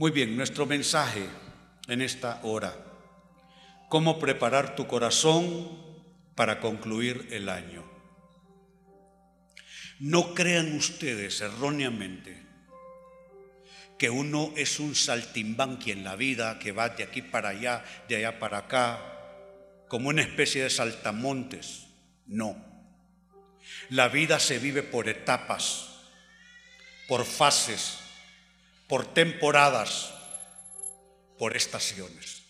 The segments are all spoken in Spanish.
Muy bien, nuestro mensaje en esta hora. ¿Cómo preparar tu corazón para concluir el año? No crean ustedes erróneamente que uno es un saltimbanqui en la vida, que va de aquí para allá, de allá para acá, como una especie de saltamontes. No. La vida se vive por etapas, por fases, por temporadas, por estaciones.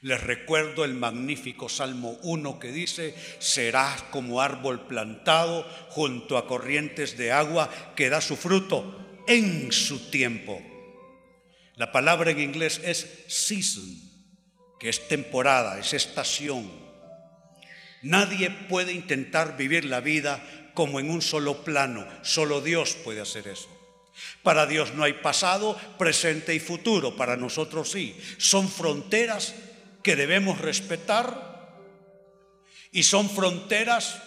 Les recuerdo el magnífico Salmo 1 que dice, serás como árbol plantado junto a corrientes de agua que da su fruto en su tiempo. La palabra en inglés es season, que es temporada, es estación. Nadie puede intentar vivir la vida como en un solo plano, solo Dios puede hacer eso. Para Dios no hay pasado, presente y futuro, para nosotros sí. Son fronteras que debemos respetar y son fronteras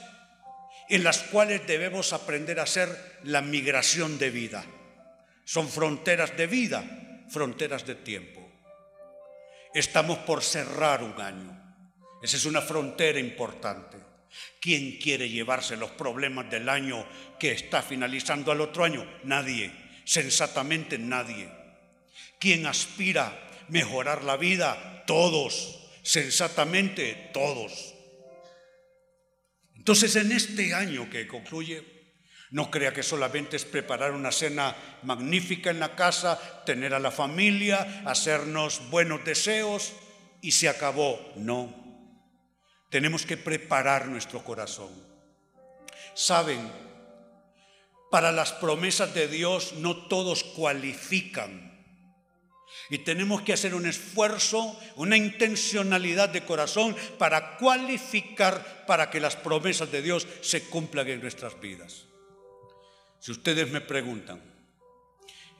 en las cuales debemos aprender a hacer la migración de vida. Son fronteras de vida, fronteras de tiempo. Estamos por cerrar un año. Esa es una frontera importante. ¿Quién quiere llevarse los problemas del año que está finalizando al otro año? Nadie. Sensatamente nadie. ¿Quién aspira a mejorar la vida? Todos. Sensatamente todos. Entonces en este año que concluye, no crea que solamente es preparar una cena magnífica en la casa, tener a la familia, hacernos buenos deseos y se acabó. No. Tenemos que preparar nuestro corazón. Saben, para las promesas de Dios no todos cualifican. Y tenemos que hacer un esfuerzo, una intencionalidad de corazón para cualificar para que las promesas de Dios se cumplan en nuestras vidas. Si ustedes me preguntan,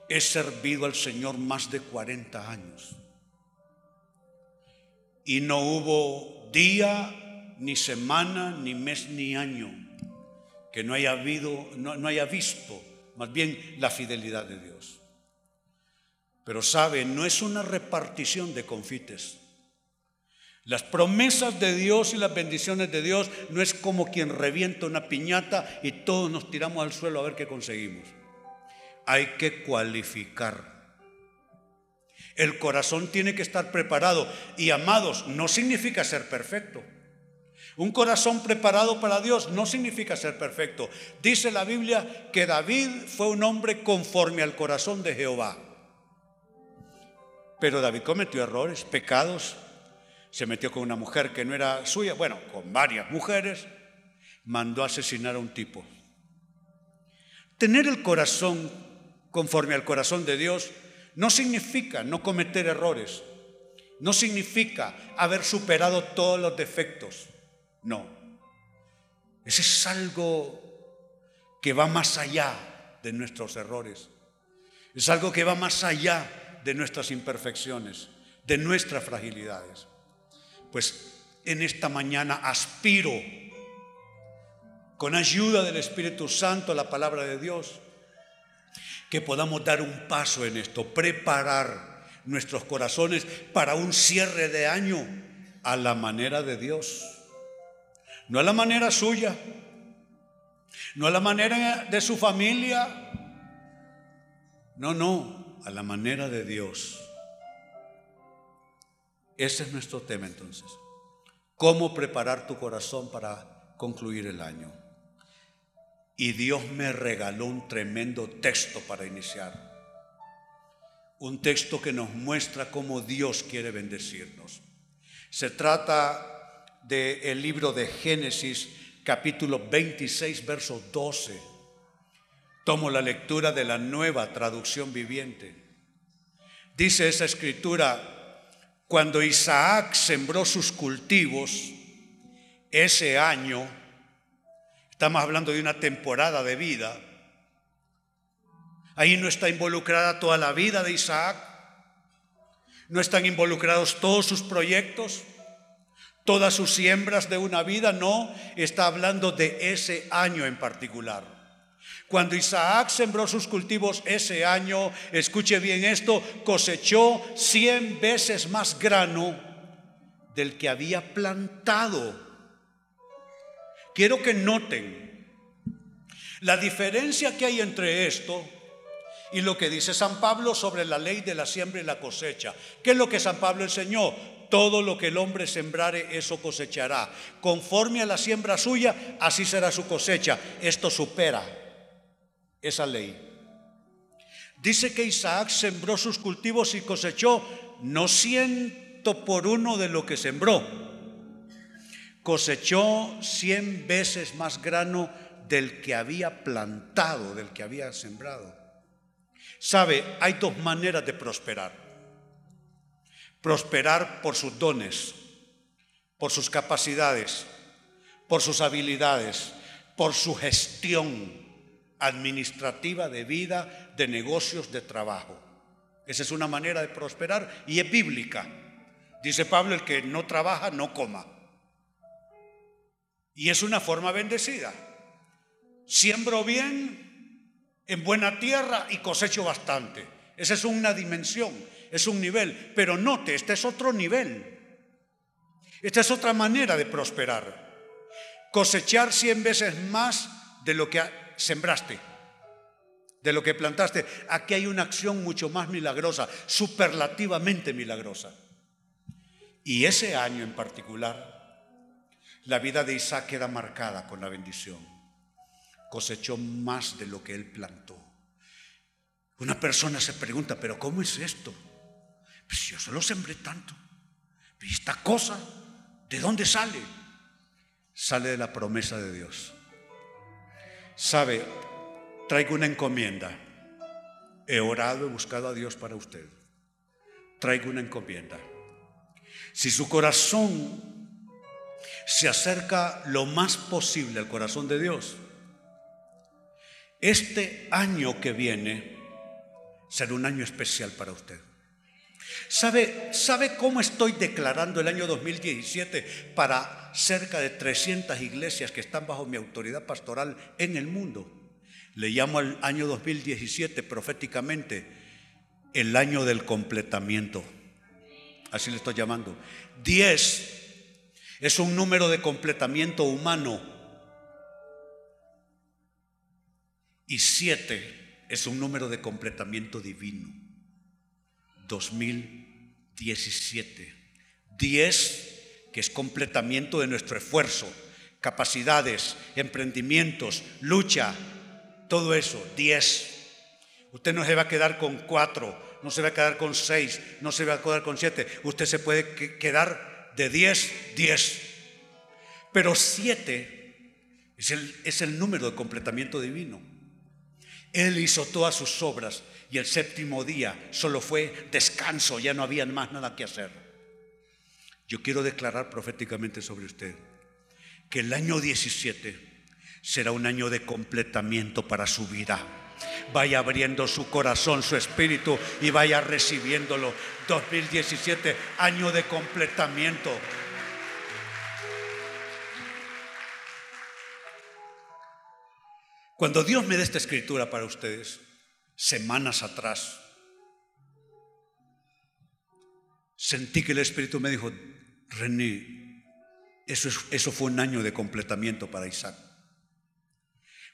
he servido al Señor más de 40 años y no hubo día, ni semana, ni mes, ni año que no haya habido, no, no haya visto más bien la fidelidad de Dios. Pero sabe, no es una repartición de confites. Las promesas de Dios y las bendiciones de Dios no es como quien revienta una piñata y todos nos tiramos al suelo a ver qué conseguimos. Hay que cualificar. El corazón tiene que estar preparado. Y amados, no significa ser perfecto. Un corazón preparado para Dios no significa ser perfecto. Dice la Biblia que David fue un hombre conforme al corazón de Jehová. Pero David cometió errores, pecados, se metió con una mujer que no era suya, bueno, con varias mujeres, mandó a asesinar a un tipo. Tener el corazón conforme al corazón de Dios no significa no cometer errores, no significa haber superado todos los defectos, no. Ese es algo que va más allá de nuestros errores, es algo que va más allá de nuestras imperfecciones, de nuestras fragilidades. Pues en esta mañana aspiro con ayuda del Espíritu Santo la palabra de Dios, que podamos dar un paso en esto, preparar nuestros corazones para un cierre de año a la manera de Dios, no a la manera suya, no a la manera de su familia, no, no, a la manera de Dios. Ese es nuestro tema entonces. ¿Cómo preparar tu corazón para concluir el año? Y Dios me regaló un tremendo texto para iniciar. Un texto que nos muestra cómo Dios quiere bendecirnos. Se trata del libro de Génesis, capítulo 26, verso 12. Tomo la lectura de la nueva traducción viviente. Dice esa escritura, cuando Isaac sembró sus cultivos, ese año, estamos hablando de una temporada de vida, ahí no está involucrada toda la vida de Isaac, no están involucrados todos sus proyectos, todas sus siembras de una vida, no, está hablando de ese año en particular. Cuando Isaac sembró sus cultivos ese año, escuche bien esto, cosechó cien veces más grano del que había plantado. Quiero que noten la diferencia que hay entre esto y lo que dice San Pablo sobre la ley de la siembra y la cosecha. ¿Qué es lo que San Pablo enseñó? Todo lo que el hombre sembrare, eso cosechará. Conforme a la siembra suya, así será su cosecha. Esto supera esa ley. Dice que Isaac sembró sus cultivos y cosechó no ciento por uno de lo que sembró. Cosechó cien veces más grano del que había plantado, del que había sembrado. Sabe, hay dos maneras de prosperar. Prosperar por sus dones, por sus capacidades, por sus habilidades, por su gestión administrativa de vida, de negocios, de trabajo. Esa es una manera de prosperar y es bíblica. Dice Pablo, el que no trabaja, no coma. Y es una forma bendecida. Siembro bien en buena tierra y cosecho bastante. Esa es una dimensión, es un nivel. Pero note, este es otro nivel. Esta es otra manera de prosperar. Cosechar cien veces más de lo que sembraste, de lo que plantaste. Aquí hay una acción mucho más milagrosa, superlativamente milagrosa. Y ese año en particular, la vida de Isaac queda marcada con la bendición. Cosechó más de lo que él plantó. Una persona se pregunta, pero ¿cómo es esto? Pues yo solo sembré tanto. ¿Y esta cosa de dónde sale? Sale de la promesa de Dios. Sabe, traigo una encomienda. He orado, he buscado a Dios para usted. Traigo una encomienda. Si su corazón se acerca lo más posible al corazón de Dios, este año que viene será un año especial para usted. ¿Sabe, ¿Sabe cómo estoy declarando el año 2017 para cerca de 300 iglesias que están bajo mi autoridad pastoral en el mundo? Le llamo al año 2017 proféticamente el año del completamiento. Así le estoy llamando. 10 es un número de completamiento humano. Y 7 es un número de completamiento divino. 2017. 10, que es completamiento de nuestro esfuerzo, capacidades, emprendimientos, lucha, todo eso. 10. Usted no se va a quedar con 4, no se va a quedar con 6, no se va a quedar con 7. Usted se puede quedar de 10, 10. Pero 7 es el, es el número de completamiento divino. Él hizo todas sus obras y el séptimo día solo fue descanso, ya no había más nada que hacer. Yo quiero declarar proféticamente sobre usted que el año 17 será un año de completamiento para su vida. Vaya abriendo su corazón, su espíritu y vaya recibiéndolo. 2017, año de completamiento. Cuando Dios me dé esta escritura para ustedes, semanas atrás, sentí que el Espíritu me dijo, René, eso, eso fue un año de completamiento para Isaac.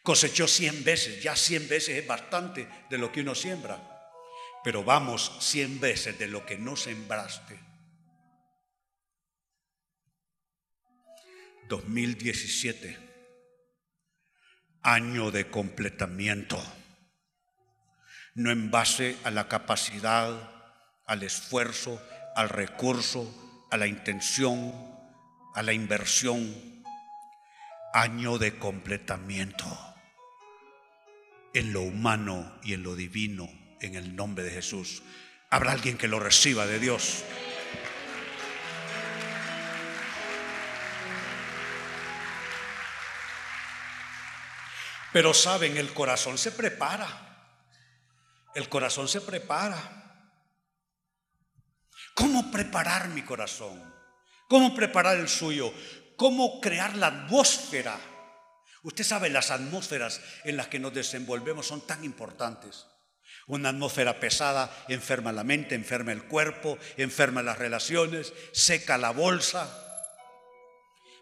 Cosechó cien veces, ya cien veces es bastante de lo que uno siembra, pero vamos cien veces de lo que no sembraste. 2017, año de completamiento no en base a la capacidad, al esfuerzo, al recurso, a la intención, a la inversión. Año de completamiento en lo humano y en lo divino, en el nombre de Jesús. Habrá alguien que lo reciba de Dios. Pero saben, el corazón se prepara. El corazón se prepara. ¿Cómo preparar mi corazón? ¿Cómo preparar el suyo? ¿Cómo crear la atmósfera? Usted sabe, las atmósferas en las que nos desenvolvemos son tan importantes. Una atmósfera pesada enferma la mente, enferma el cuerpo, enferma las relaciones, seca la bolsa.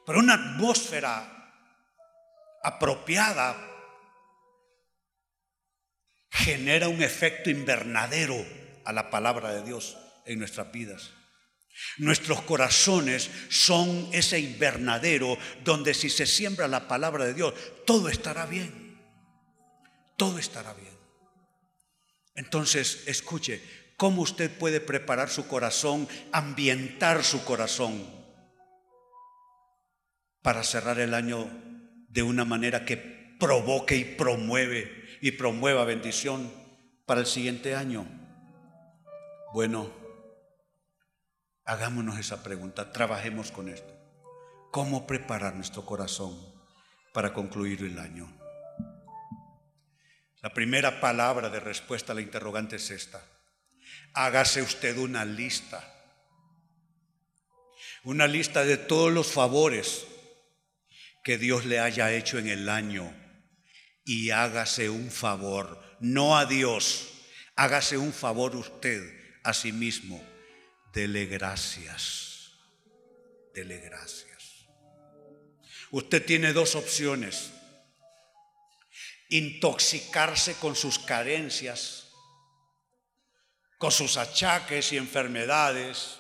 Pero una atmósfera apropiada genera un efecto invernadero a la palabra de Dios en nuestras vidas. Nuestros corazones son ese invernadero donde si se siembra la palabra de Dios, todo estará bien. Todo estará bien. Entonces, escuche, ¿cómo usted puede preparar su corazón, ambientar su corazón para cerrar el año de una manera que provoque y promueve y promueva bendición para el siguiente año? Bueno, Hagámonos esa pregunta, trabajemos con esto. ¿Cómo preparar nuestro corazón para concluir el año? La primera palabra de respuesta a la interrogante es esta. Hágase usted una lista. Una lista de todos los favores que Dios le haya hecho en el año. Y hágase un favor, no a Dios, hágase un favor usted a sí mismo dele gracias, dele gracias. Usted tiene dos opciones. Intoxicarse con sus carencias, con sus achaques y enfermedades,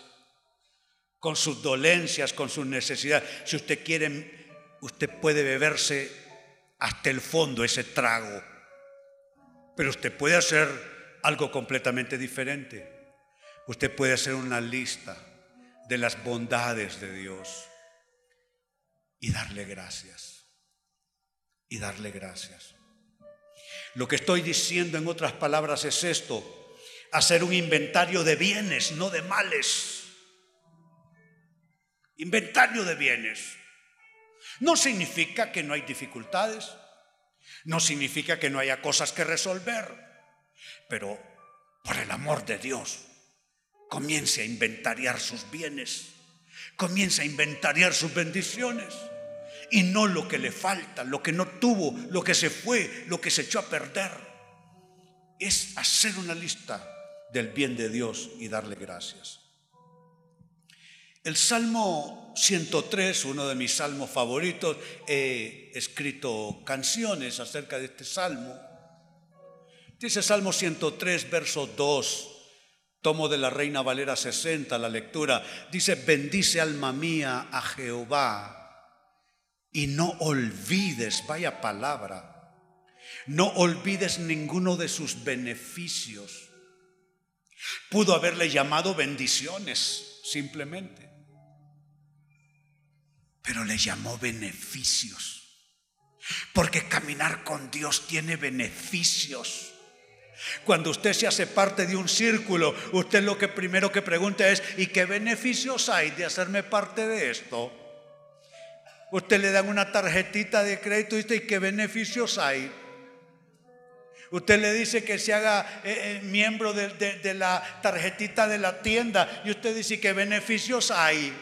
con sus dolencias, con sus necesidades. Si usted quiere, usted puede beberse hasta el fondo ese trago, pero usted puede hacer algo completamente diferente. Usted puede hacer una lista de las bondades de Dios y darle gracias. Y darle gracias. Lo que estoy diciendo en otras palabras es esto, hacer un inventario de bienes, no de males. Inventario de bienes. No significa que no hay dificultades, no significa que no haya cosas que resolver, pero por el amor de Dios, comience a inventariar sus bienes, comience a inventariar sus bendiciones y no lo que le falta, lo que no tuvo, lo que se fue, lo que se echó a perder. Es hacer una lista del bien de Dios y darle gracias. El Salmo 103, uno de mis salmos favoritos, he escrito canciones acerca de este salmo. Dice Salmo 103, verso 2. Tomo de la Reina Valera 60 la lectura. Dice, bendice alma mía a Jehová y no olvides, vaya palabra, no olvides ninguno de sus beneficios. Pudo haberle llamado bendiciones simplemente, pero le llamó beneficios. Porque caminar con Dios tiene beneficios. Cuando usted se hace parte de un círculo, usted lo que primero que pregunta es, ¿y qué beneficios hay de hacerme parte de esto? Usted le dan una tarjetita de crédito y dice, ¿y qué beneficios hay? Usted le dice que se haga eh, eh, miembro de, de, la tarjetita de la tienda y usted dice, ¿qué beneficios hay?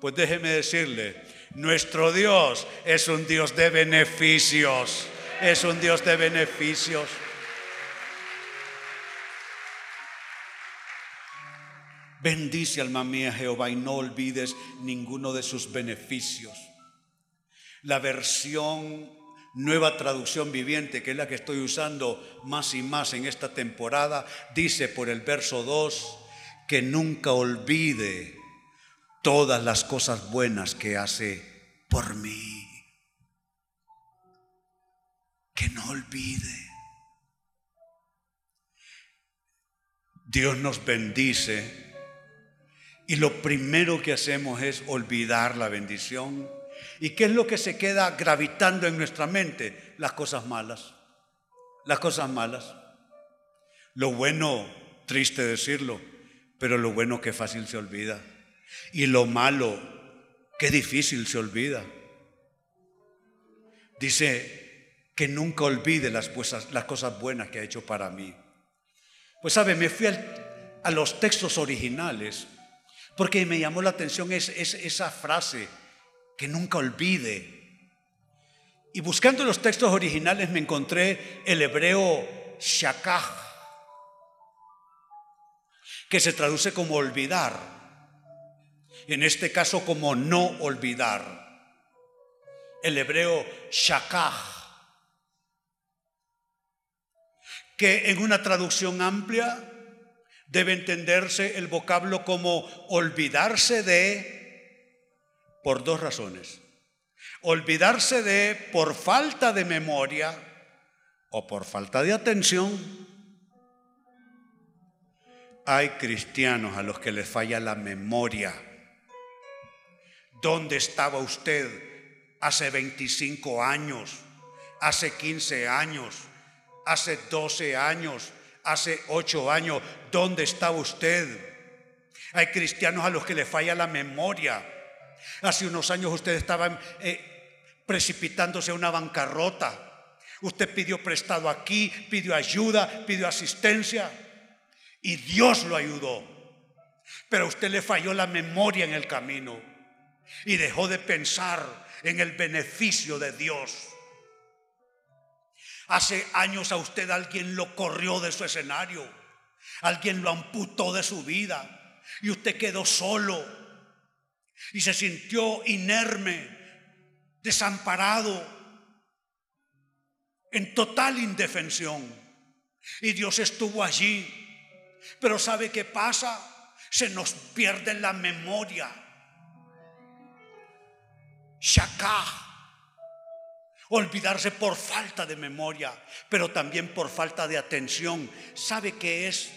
Pues déjeme decirle, nuestro Dios es un Dios de beneficios, es un Dios de beneficios. Bendice alma mía Jehová y no olvides ninguno de sus beneficios. La versión nueva traducción viviente, que es la que estoy usando más y más en esta temporada, dice por el verso 2 que nunca olvide todas las cosas buenas que hace por mí. Que no olvide. Dios nos bendice y lo primero que hacemos es olvidar la bendición. ¿Y qué es lo que se queda gravitando en nuestra mente? Las cosas malas. Las cosas malas. Lo bueno, triste decirlo, pero lo bueno que fácil se olvida. Y lo malo, qué difícil se olvida. Dice que nunca olvide las, cosas, buenas que ha hecho para mí. Pues sabe, me fui a los textos originales porque me llamó la atención es, esa frase, que nunca olvide. Y buscando los textos originales me encontré el hebreo shakah, que se traduce como olvidar, en este caso como no olvidar. El hebreo shakah, que en una traducción amplia debe entenderse el vocablo como olvidarse de por dos razones. Olvidarse de por falta de memoria o por falta de atención hay cristianos a los que les falla la memoria. ¿Dónde estaba usted hace 25 años, hace 15 años, hace 12 años, hace 8 años? ¿Dónde estaba usted? Hay cristianos a los que les falla la memoria. Hace unos años usted estaba eh, precipitándose a una bancarrota. Usted pidió prestado aquí, pidió ayuda, pidió asistencia. Y Dios lo ayudó. Pero a usted le falló la memoria en el camino y dejó de pensar en el beneficio de Dios. Hace años a usted alguien lo corrió de su escenario, alguien lo amputó de su vida y usted quedó solo y se sintió inerme, desamparado, en total indefensión. Y Dios estuvo allí pero ¿sabe qué pasa? Se nos pierde la memoria. Shakah. Olvidarse por falta de memoria, pero también por falta de atención. ¿Sabe qué es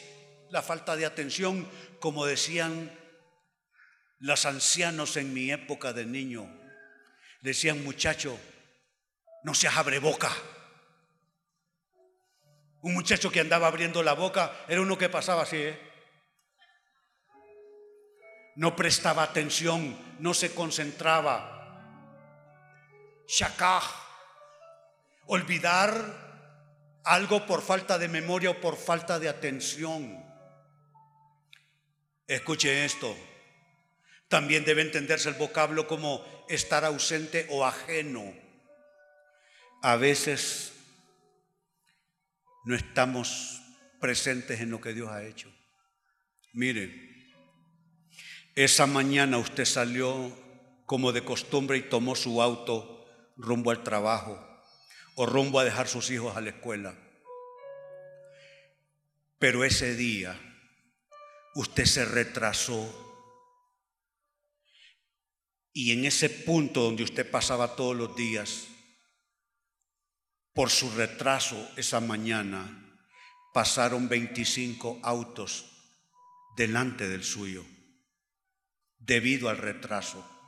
la falta de atención? Como decían los ancianos en mi época de niño. Decían, muchacho, no seas abre boca. Un muchacho que andaba abriendo la boca era uno que pasaba así, ¿eh? No prestaba atención, no se concentraba. Shakah, olvidar algo por falta de memoria o por falta de atención. Escuche esto. También debe entenderse el vocablo como estar ausente o ajeno. A veces no estamos presentes en lo que Dios ha hecho. Mire, esa mañana usted salió como de costumbre y tomó su auto rumbo al trabajo o rumbo a dejar sus hijos a la escuela. Pero ese día usted se retrasó y en ese punto donde usted pasaba todos los días, por su retraso esa mañana, pasaron 25 autos delante del suyo, debido al retraso.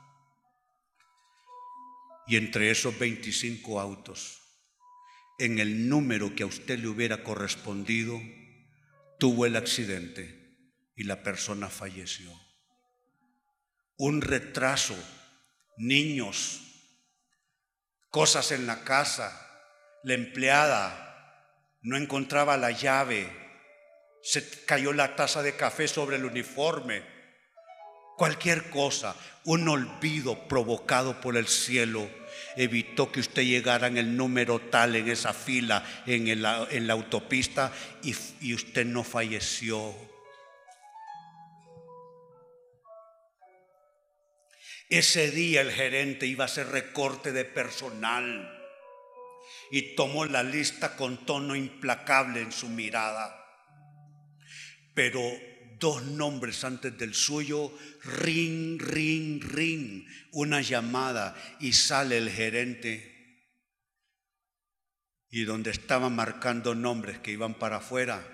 Y entre esos 25 autos, en el número que a usted le hubiera correspondido, tuvo el accidente y la persona falleció. Un retraso, niños, cosas en la casa, la empleada no encontraba la llave, se cayó la taza de café sobre el uniforme, cualquier cosa, un olvido provocado por el cielo evitó que usted llegara en el número tal en esa fila en, la autopista y, y usted no falleció. Ese día el gerente iba a hacer recorte de personal y tomó la lista con tono implacable en su mirada. Pero dos nombres antes del suyo, ring, ring, ring, una llamada y sale el gerente. Y donde estaban marcando nombres que iban para afuera,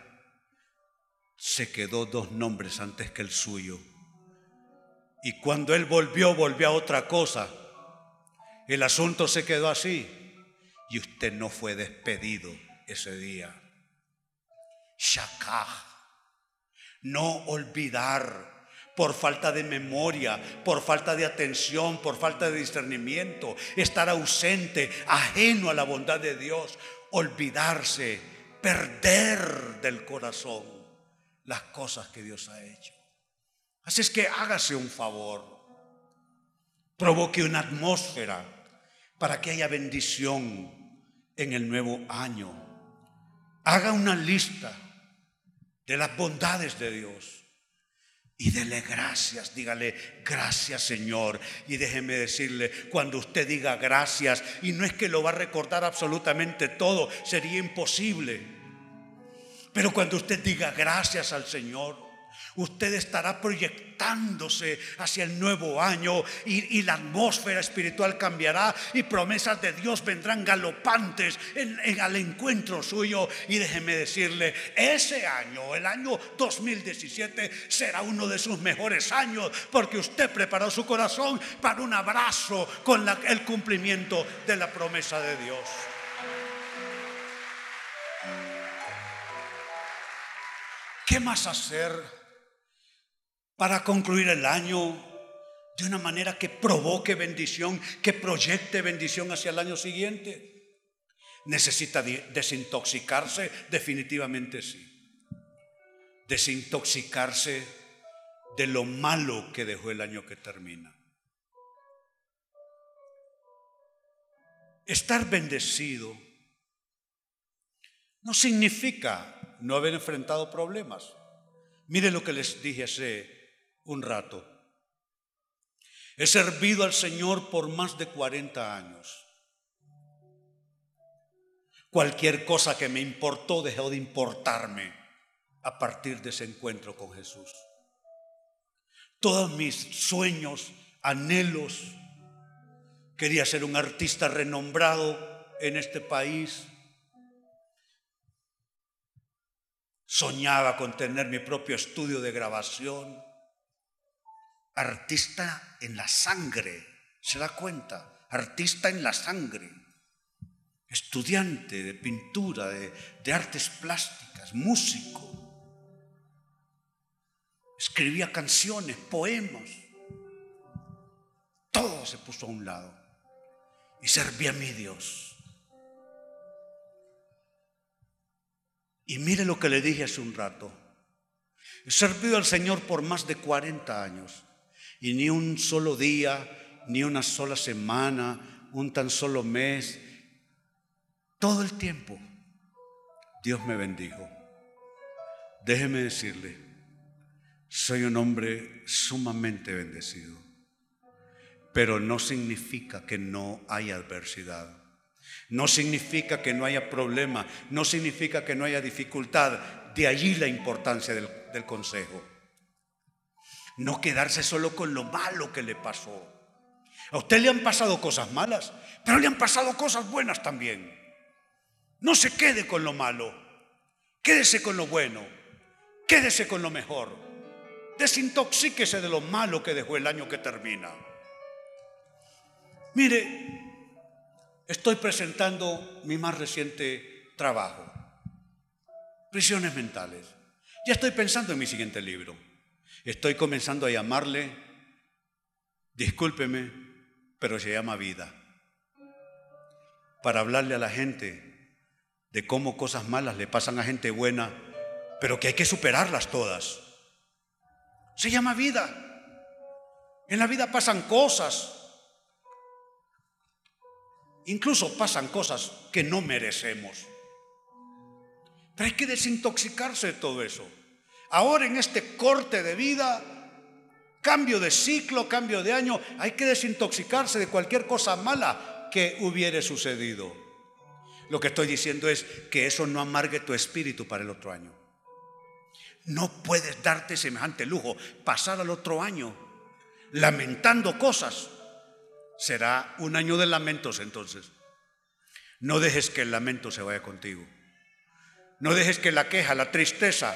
se quedó dos nombres antes que el suyo. Y cuando él volvió, volvió a otra cosa. El asunto se quedó así y usted no fue despedido ese día. Shakah, no olvidar por falta de memoria, por falta de atención, por falta de discernimiento, estar ausente, ajeno a la bondad de Dios, olvidarse, perder del corazón las cosas que Dios ha hecho. Así es que hágase un favor, provoque una atmósfera para que haya bendición en el nuevo año. Haga una lista de las bondades de Dios y dele gracias, dígale gracias Señor. Y déjeme decirle, cuando usted diga gracias, y no es que lo va a recordar absolutamente todo, sería imposible. Pero cuando usted diga gracias al Señor, Usted estará proyectándose hacia el nuevo año y, la atmósfera espiritual cambiará y promesas de Dios vendrán galopantes al encuentro suyo. Y déjeme decirle, ese año, el año 2017, será uno de sus mejores años porque usted preparó su corazón para un abrazo con el cumplimiento de la promesa de Dios. ¿Qué más hacer? Para concluir el año de una manera que provoque bendición, que proyecte bendición hacia el año siguiente. ¿Necesita desintoxicarse? Definitivamente sí. Desintoxicarse de lo malo que dejó el año que termina. Estar bendecido no significa no haber enfrentado problemas. Mire lo que les dije hace un rato. He servido al Señor por más de 40 años. Cualquier cosa que me importó dejó de importarme a partir de ese encuentro con Jesús. Todos mis sueños, anhelos, quería ser un artista renombrado en este país. Soñaba con tener mi propio estudio de grabación artista en la sangre, se da cuenta, artista en la sangre, estudiante de pintura, de, artes plásticas, músico. Escribía canciones, poemas. Todo se puso a un lado y servía a mi Dios. Y mire lo que le dije hace un rato. He servido al Señor por más de 40 años. Y ni un solo día, ni una sola semana, un tan solo mes, todo el tiempo, Dios me bendijo. Déjeme decirle, soy un hombre sumamente bendecido, pero no significa que no haya adversidad. No significa que no haya problema, no significa que no haya dificultad. De allí la importancia del, del consejo. No quedarse solo con lo malo que le pasó. A usted le han pasado cosas malas, pero le han pasado cosas buenas también. No se quede con lo malo, quédese con lo bueno, quédese con lo mejor. Desintoxíquese de lo malo que dejó el año que termina. Mire, estoy presentando mi más reciente trabajo, Prisiones Mentales. Ya estoy pensando en mi siguiente libro. Estoy comenzando a llamarle, discúlpeme, pero se llama vida. Para hablarle a la gente de cómo cosas malas le pasan a gente buena, pero que hay que superarlas todas. Se llama vida. En la vida pasan cosas. Incluso pasan cosas que no merecemos. Pero hay que desintoxicarse de todo eso. Ahora en este corte de vida, cambio de ciclo, cambio de año, hay que desintoxicarse de cualquier cosa mala que hubiere sucedido. Lo que estoy diciendo es que eso no amargue tu espíritu para el otro año. No puedes darte semejante lujo, pasar al otro año lamentando cosas. Será un año de lamentos entonces. No dejes que el lamento se vaya contigo. No dejes que la queja, la tristeza,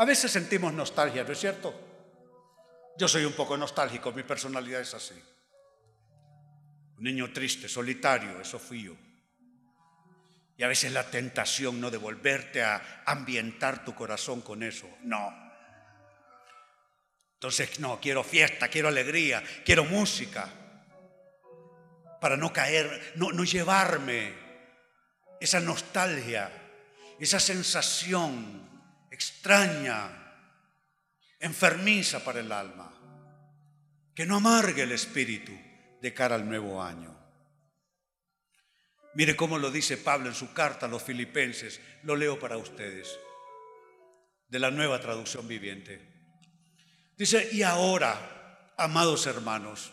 a veces sentimos nostalgia, ¿no es cierto? Yo soy un poco nostálgico, mi personalidad es así. Un niño triste, solitario, eso fui yo. Y a veces la tentación no de volverte a ambientar tu corazón con eso. No. Entonces, no, quiero fiesta, quiero alegría, quiero música. Para no caer, no, no llevarme esa nostalgia, esa sensación extraña, enfermiza para el alma, que no amargue el espíritu de cara al nuevo año. Mire cómo lo dice Pablo en su carta a los filipenses. Lo leo para ustedes, de la nueva traducción viviente. Dice, y ahora, amados hermanos,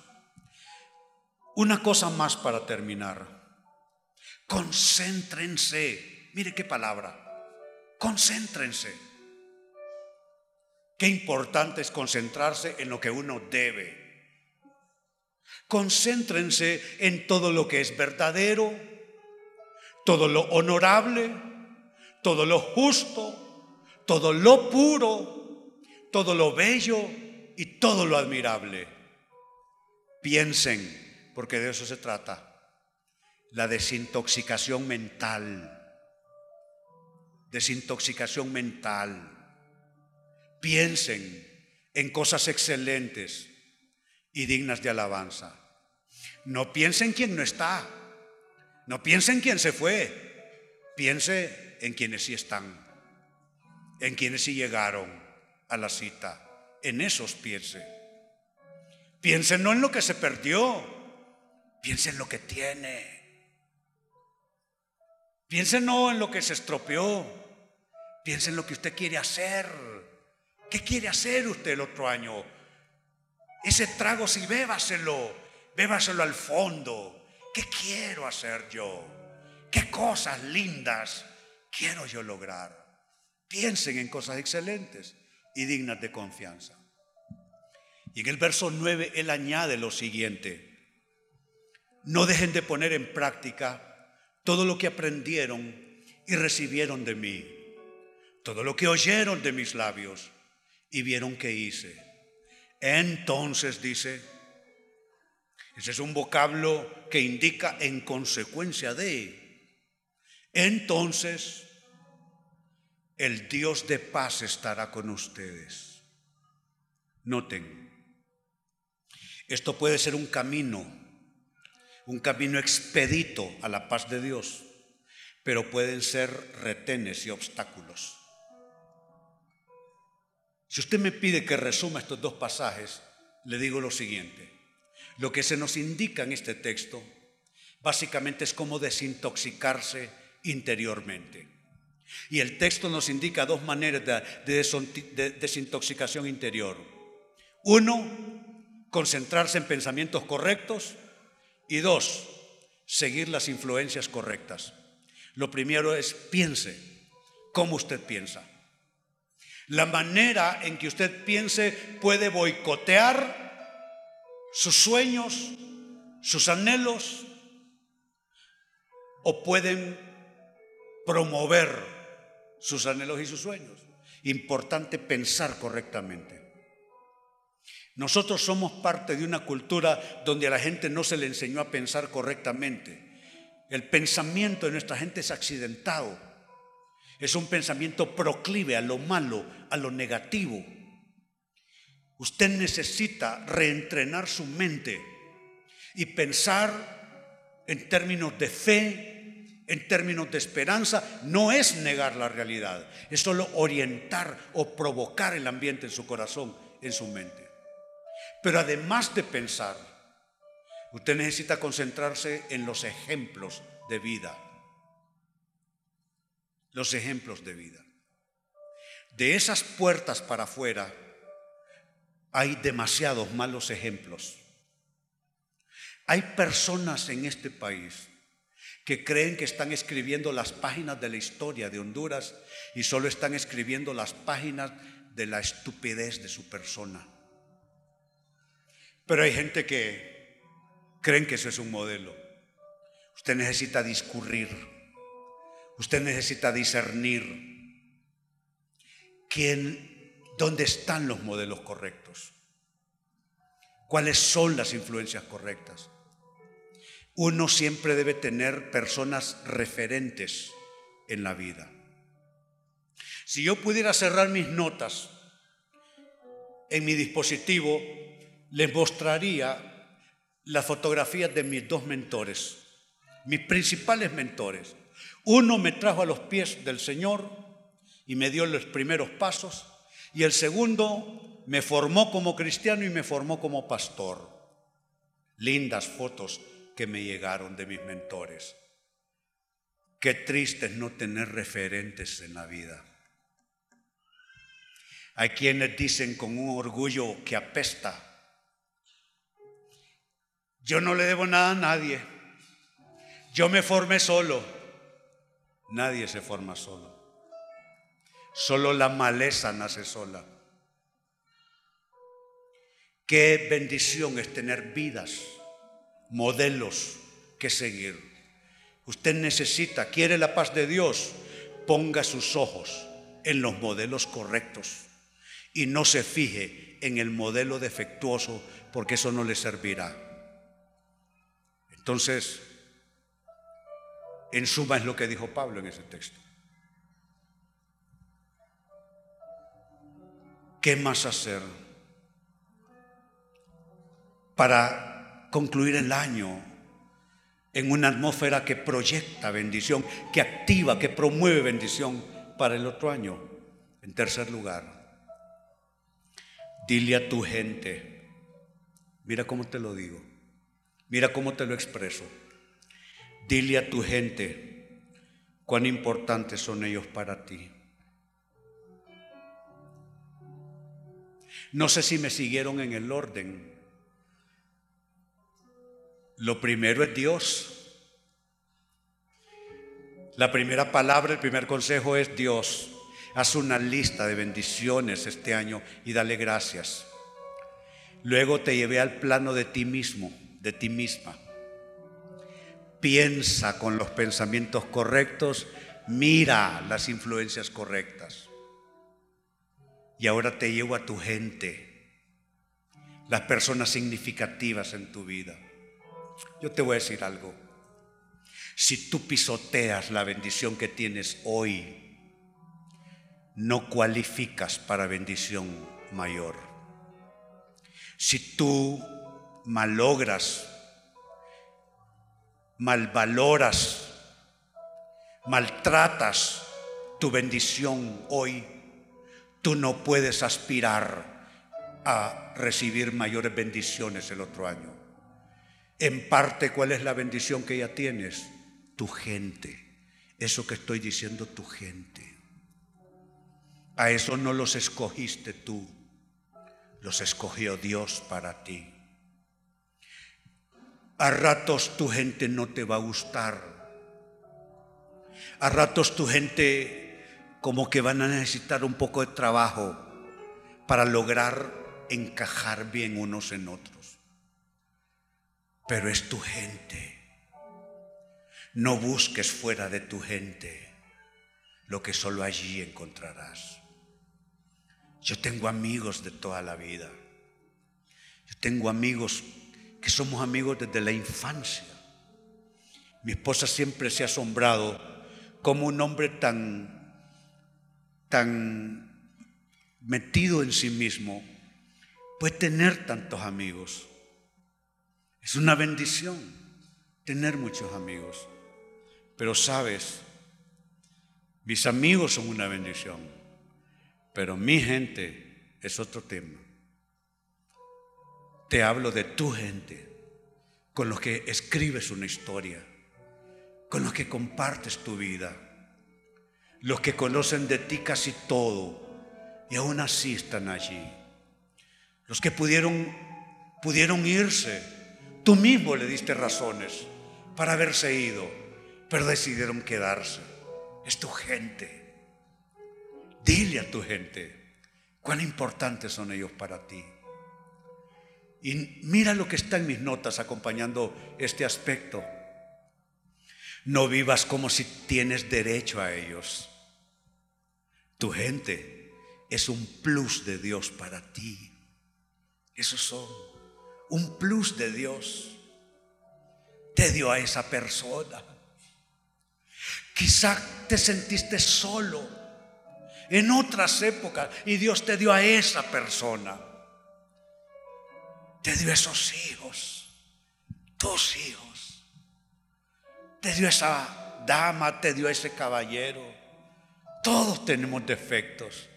una cosa más para terminar. Concéntrense. Mire qué palabra. Concéntrense. Qué importante es concentrarse en lo que uno debe. Concéntrense en todo lo que es verdadero, todo lo honorable, todo lo justo, todo lo puro, todo lo bello y todo lo admirable. Piensen, porque de eso se trata, la desintoxicación mental. Desintoxicación mental. Piensen en cosas excelentes y dignas de alabanza. No piensen quién no está. No piense en quién se fue. Piense en quienes sí están. En quienes sí llegaron a la cita. En esos piense. Piense no en lo que se perdió. Piense en lo que tiene. Piense no en lo que se estropeó. Piense en lo que usted quiere hacer. ¿Qué quiere hacer usted el otro año? Ese trago sí, bébaselo, bébaselo al fondo. ¿Qué quiero hacer yo? ¿Qué cosas lindas quiero yo lograr? Piensen en cosas excelentes y dignas de confianza. Y en el verso 9 él añade lo siguiente. No dejen de poner en práctica todo lo que aprendieron y recibieron de mí, todo lo que oyeron de mis labios y vieron que hice. Entonces dice, ese es un vocablo que indica en consecuencia de, entonces el Dios de paz estará con ustedes. Noten, esto puede ser un camino, un camino expedito a la paz de Dios, pero pueden ser retenes y obstáculos. Si usted me pide que resuma estos dos pasajes, le digo lo siguiente. Lo que se nos indica en este texto básicamente es cómo desintoxicarse interiormente. Y el texto nos indica dos maneras de, desintoxicación interior. Uno, concentrarse en pensamientos correctos. Y dos, seguir las influencias correctas. Lo primero es piense cómo usted piensa. La manera en que usted piense puede boicotear sus sueños, sus anhelos, o pueden promover sus anhelos y sus sueños. Importante pensar correctamente. Nosotros somos parte de una cultura donde a la gente no se le enseñó a pensar correctamente. El pensamiento de nuestra gente es accidentado. Es un pensamiento proclive a lo malo, a lo negativo. Usted necesita reentrenar su mente y pensar en términos de fe, en términos de esperanza. No es negar la realidad, es solo orientar o provocar el ambiente en su corazón, en su mente. Pero además de pensar, usted necesita concentrarse en los ejemplos de vida los ejemplos de vida. De esas puertas para afuera hay demasiados malos ejemplos. Hay personas en este país que creen que están escribiendo las páginas de la historia de Honduras y solo están escribiendo las páginas de la estupidez de su persona. Pero hay gente que creen que eso es un modelo. Usted necesita discurrir Usted necesita discernir quién, dónde están los modelos correctos, cuáles son las influencias correctas. Uno siempre debe tener personas referentes en la vida. Si yo pudiera cerrar mis notas en mi dispositivo, les mostraría las fotografías de mis dos mentores, mis principales mentores. Uno me trajo a los pies del Señor y me dio los primeros pasos, y el segundo me formó como cristiano y me formó como pastor. Lindas fotos que me llegaron de mis mentores. Qué triste es no tener referentes en la vida. Hay quienes dicen con un orgullo que apesta, yo no le debo nada a nadie, yo me formé solo. Nadie se forma solo. Solo la maleza nace sola. Qué bendición es tener vidas, modelos que seguir. Usted necesita, quiere la paz de Dios, ponga sus ojos en los modelos correctos y no se fije en el modelo defectuoso porque eso no le servirá. Entonces, en suma es lo que dijo Pablo en ese texto. ¿Qué más hacer para concluir el año en una atmósfera que proyecta bendición, que activa, que promueve bendición para el otro año? En tercer lugar, dile a tu gente, mira cómo te lo digo, mira cómo te lo expreso, dile a tu gente cuán importantes son ellos para ti. No sé si me siguieron en el orden. Lo primero es Dios. La primera palabra, el primer consejo es Dios. Haz una lista de bendiciones este año y dale gracias. Luego te llevé al plano de ti mismo, de ti misma. Piensa con los pensamientos correctos, mira las influencias correctas. Y ahora te llevo a tu gente, las personas significativas en tu vida. Yo te voy a decir algo. Si tú pisoteas la bendición que tienes hoy, no cualificas para bendición mayor. Si tú malogras, malvaloras, maltratas tu bendición hoy, tú no puedes aspirar a recibir mayores bendiciones el otro año. En parte, ¿cuál es la bendición que ya tienes? Tu gente. Eso que estoy diciendo, tu gente. A eso no los escogiste tú, los escogió Dios para ti. A ratos tu gente no te va a gustar. A ratos tu gente como que van a necesitar un poco de trabajo para lograr encajar bien unos en otros. Pero es tu gente. No busques fuera de tu gente lo que solo allí encontrarás. Yo tengo amigos de toda la vida. Yo tengo amigos que somos amigos desde la infancia. Mi esposa siempre se ha asombrado como un hombre tan tan metido en sí mismo, puede tener tantos amigos. Es una bendición tener muchos amigos. Pero sabes, mis amigos son una bendición, pero mi gente es otro tema. Te hablo de tu gente, con los que escribes una historia, con los que compartes tu vida los que conocen de ti casi todo y aún así están allí. Los que pudieron, pudieron irse, tú mismo le diste razones para haberse ido, pero decidieron quedarse. Es tu gente. Dile a tu gente cuán importantes son ellos para ti. Y mira lo que está en mis notas acompañando este aspecto. No vivas como si tienes derecho a ellos. Tu gente es un plus de Dios para ti. Esos son un plus de Dios. Te dio a esa persona. Quizá te sentiste solo en otras épocas y Dios te dio a esa persona. Te dio esos hijos, tus hijos. Te dio esa dama, te dio ese caballero. Todos tenemos defectos,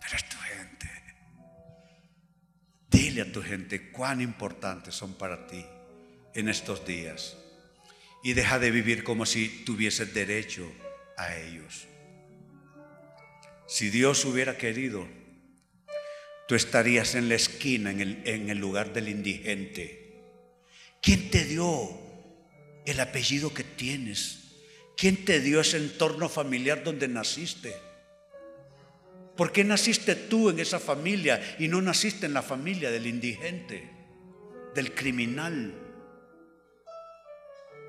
pero es tu gente. Dile a tu gente cuán importantes son para ti en estos días. y deja de vivir como si tuvieses derecho a ellos. Si Dios hubiera querido, tú estarías en la esquina, en el, lugar del indigente. ¿Quién te dio el apellido que tienes? ¿Quién te dio ese entorno familiar donde naciste? ¿Por qué naciste tú en esa familia y no naciste en la familia del indigente, del criminal?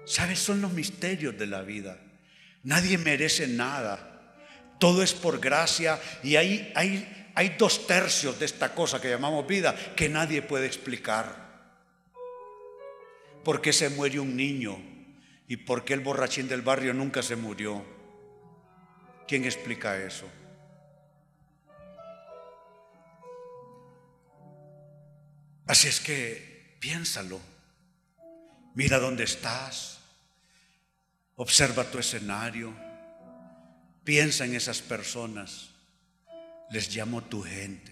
¿Sabes? Son los misterios de la vida. Nadie merece nada. Todo es por gracia y hay, hay, hay dos tercios de esta cosa que llamamos vida que nadie puede explicar. ¿Por qué se muere un niño? ¿Y por qué el borrachín del barrio nunca se murió? ¿Quién explica eso? Así es que piénsalo. Mira dónde estás. Observa tu escenario. Piensa en esas personas. Les llamo tu gente.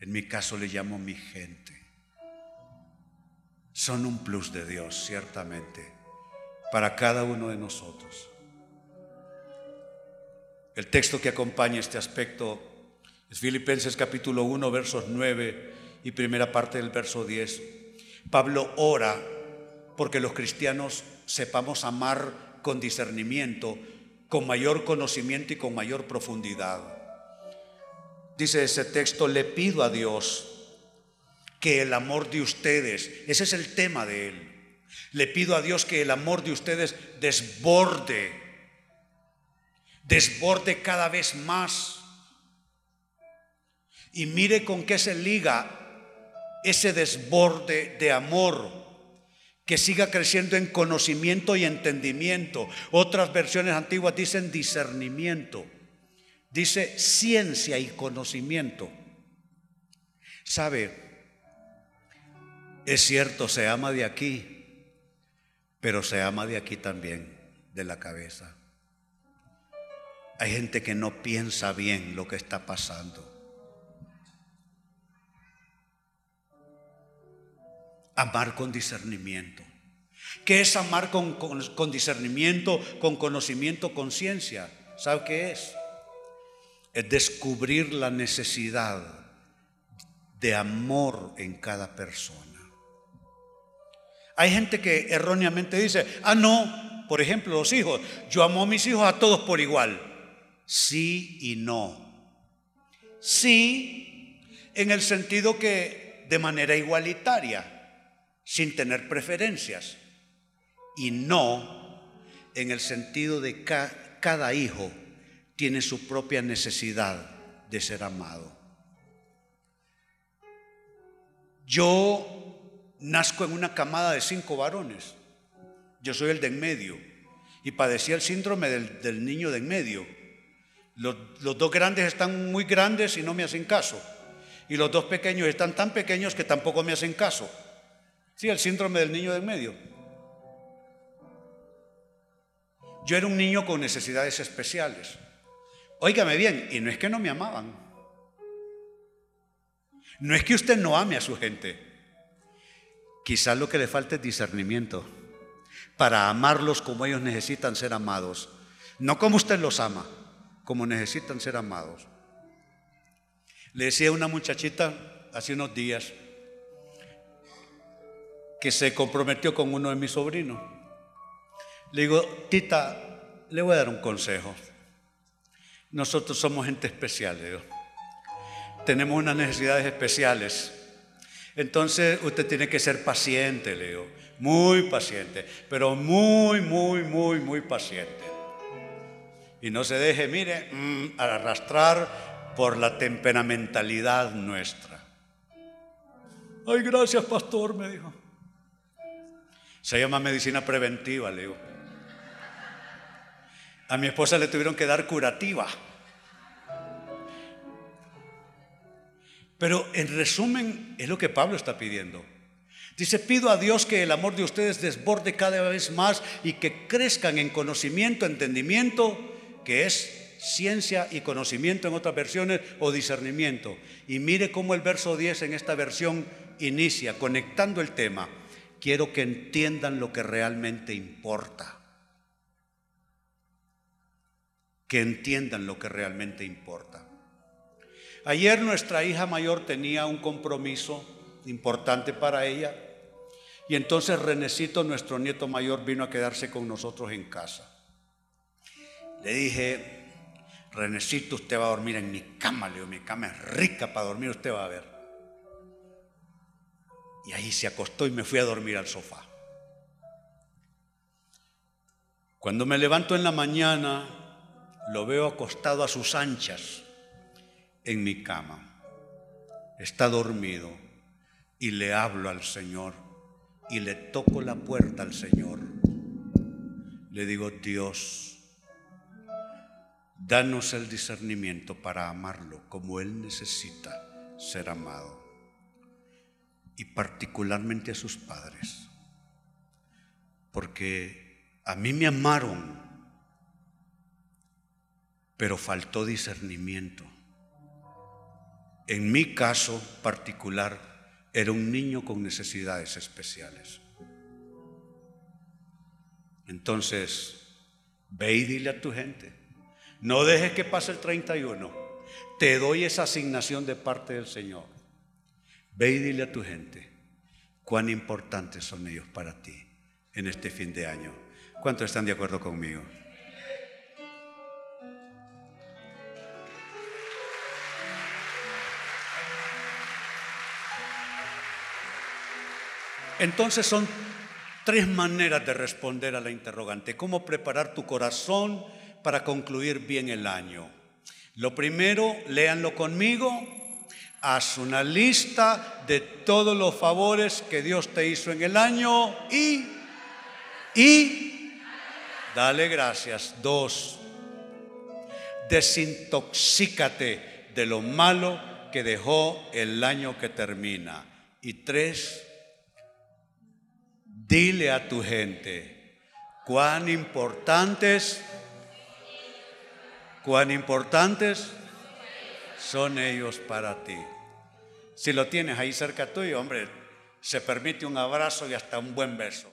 En mi caso le llamo mi gente. Son un plus de Dios, ciertamente, para cada uno de nosotros. El texto que acompaña este aspecto es Filipenses capítulo 1, versos 9 y primera parte del verso 10. Pablo ora porque los cristianos sepamos amar con discernimiento, con mayor conocimiento y con mayor profundidad. Dice ese texto, le pido a Dios que el amor de ustedes, ese es el tema de él, le pido a Dios que el amor de ustedes desborde, desborde cada vez más. Y mire con qué se liga ese desborde de amor que siga creciendo en conocimiento y entendimiento. Otras versiones antiguas dicen discernimiento. Dice ciencia y conocimiento. ¿Sabe? Es cierto, se ama de aquí, pero se ama de aquí también, de la cabeza. Hay gente que no piensa bien lo que está pasando. amar con discernimiento. ¿Qué es amar con, discernimiento, con conocimiento, con ciencia? ¿Sabe qué es? Es descubrir la necesidad de amor en cada persona. Hay gente que erróneamente dice, ah, no, por ejemplo, los hijos, yo amo a mis hijos a todos por igual. Sí y no. Sí, en el sentido que de manera igualitaria sin tener preferencias y no en el sentido de cada hijo tiene su propia necesidad de ser amado. Yo nazco en una camada de cinco varones. Yo soy el de en medio y padecía el síndrome del, niño de en medio. Los, los dos grandes están muy grandes y no me hacen caso. Y los dos pequeños están tan pequeños que tampoco me hacen caso. Sí, el síndrome del niño del medio. Yo era un niño con necesidades especiales. Óigame bien, y no es que no me amaban. No es que usted no ame a su gente. Quizás lo que le falta es discernimiento para amarlos como ellos necesitan ser amados. No como usted los ama, como necesitan ser amados. Le decía a una muchachita hace unos días, que se comprometió con uno de mis sobrinos. Le digo, tita, le voy a dar un consejo. Nosotros somos gente especial, digo. Tenemos unas necesidades especiales. Entonces usted tiene que ser paciente, le digo. Muy paciente, pero muy, muy, muy, muy paciente. Y no se deje, mire, mm, arrastrar por la temperamentalidad nuestra. Ay, gracias, pastor, me dijo. Se llama medicina preventiva, le digo. A mi esposa le tuvieron que dar curativa. Pero en resumen es lo que Pablo está pidiendo. Dice, pido a Dios que el amor de ustedes desborde cada vez más y que crezcan en conocimiento, entendimiento, que es ciencia y conocimiento en otras versiones o discernimiento. Y mire cómo el verso 10 en esta versión inicia, conectando el tema quiero que entiendan lo que realmente importa. Que entiendan lo que realmente importa. Ayer nuestra hija mayor tenía un compromiso importante para ella y entonces Renecito, nuestro nieto mayor, vino a quedarse con nosotros en casa. Le dije, Renecito, usted va a dormir en mi cama, le mi cama es rica para dormir, usted va a ver. Y ahí se acostó y me fui a dormir al sofá. Cuando me levanto en la mañana, lo veo acostado a sus anchas en mi cama. Está dormido y le hablo al Señor y le toco la puerta al Señor. Le digo, Dios, danos el discernimiento para amarlo como Él necesita ser amado y particularmente a sus padres. Porque a mí me amaron, pero faltó discernimiento. En mi caso particular, era un niño con necesidades especiales. Entonces, ve y dile a tu gente, no dejes que pase el 31, te doy esa asignación de parte del Señor. Ve y dile a tu gente cuán importantes son ellos para ti en este fin de año. ¿Cuántos están de acuerdo conmigo? Entonces son tres maneras de responder a la interrogante. ¿Cómo preparar tu corazón para concluir bien el año? Lo primero, léanlo conmigo, haz una lista de todos los favores que Dios te hizo en el año y, y, dale gracias. Dos, desintoxícate de lo malo que dejó el año que termina. Y tres, Dile a tu gente cuán importantes, cuán importantes son ellos para ti. Si lo tienes ahí cerca tuyo, hombre, se permite un abrazo y hasta un buen beso.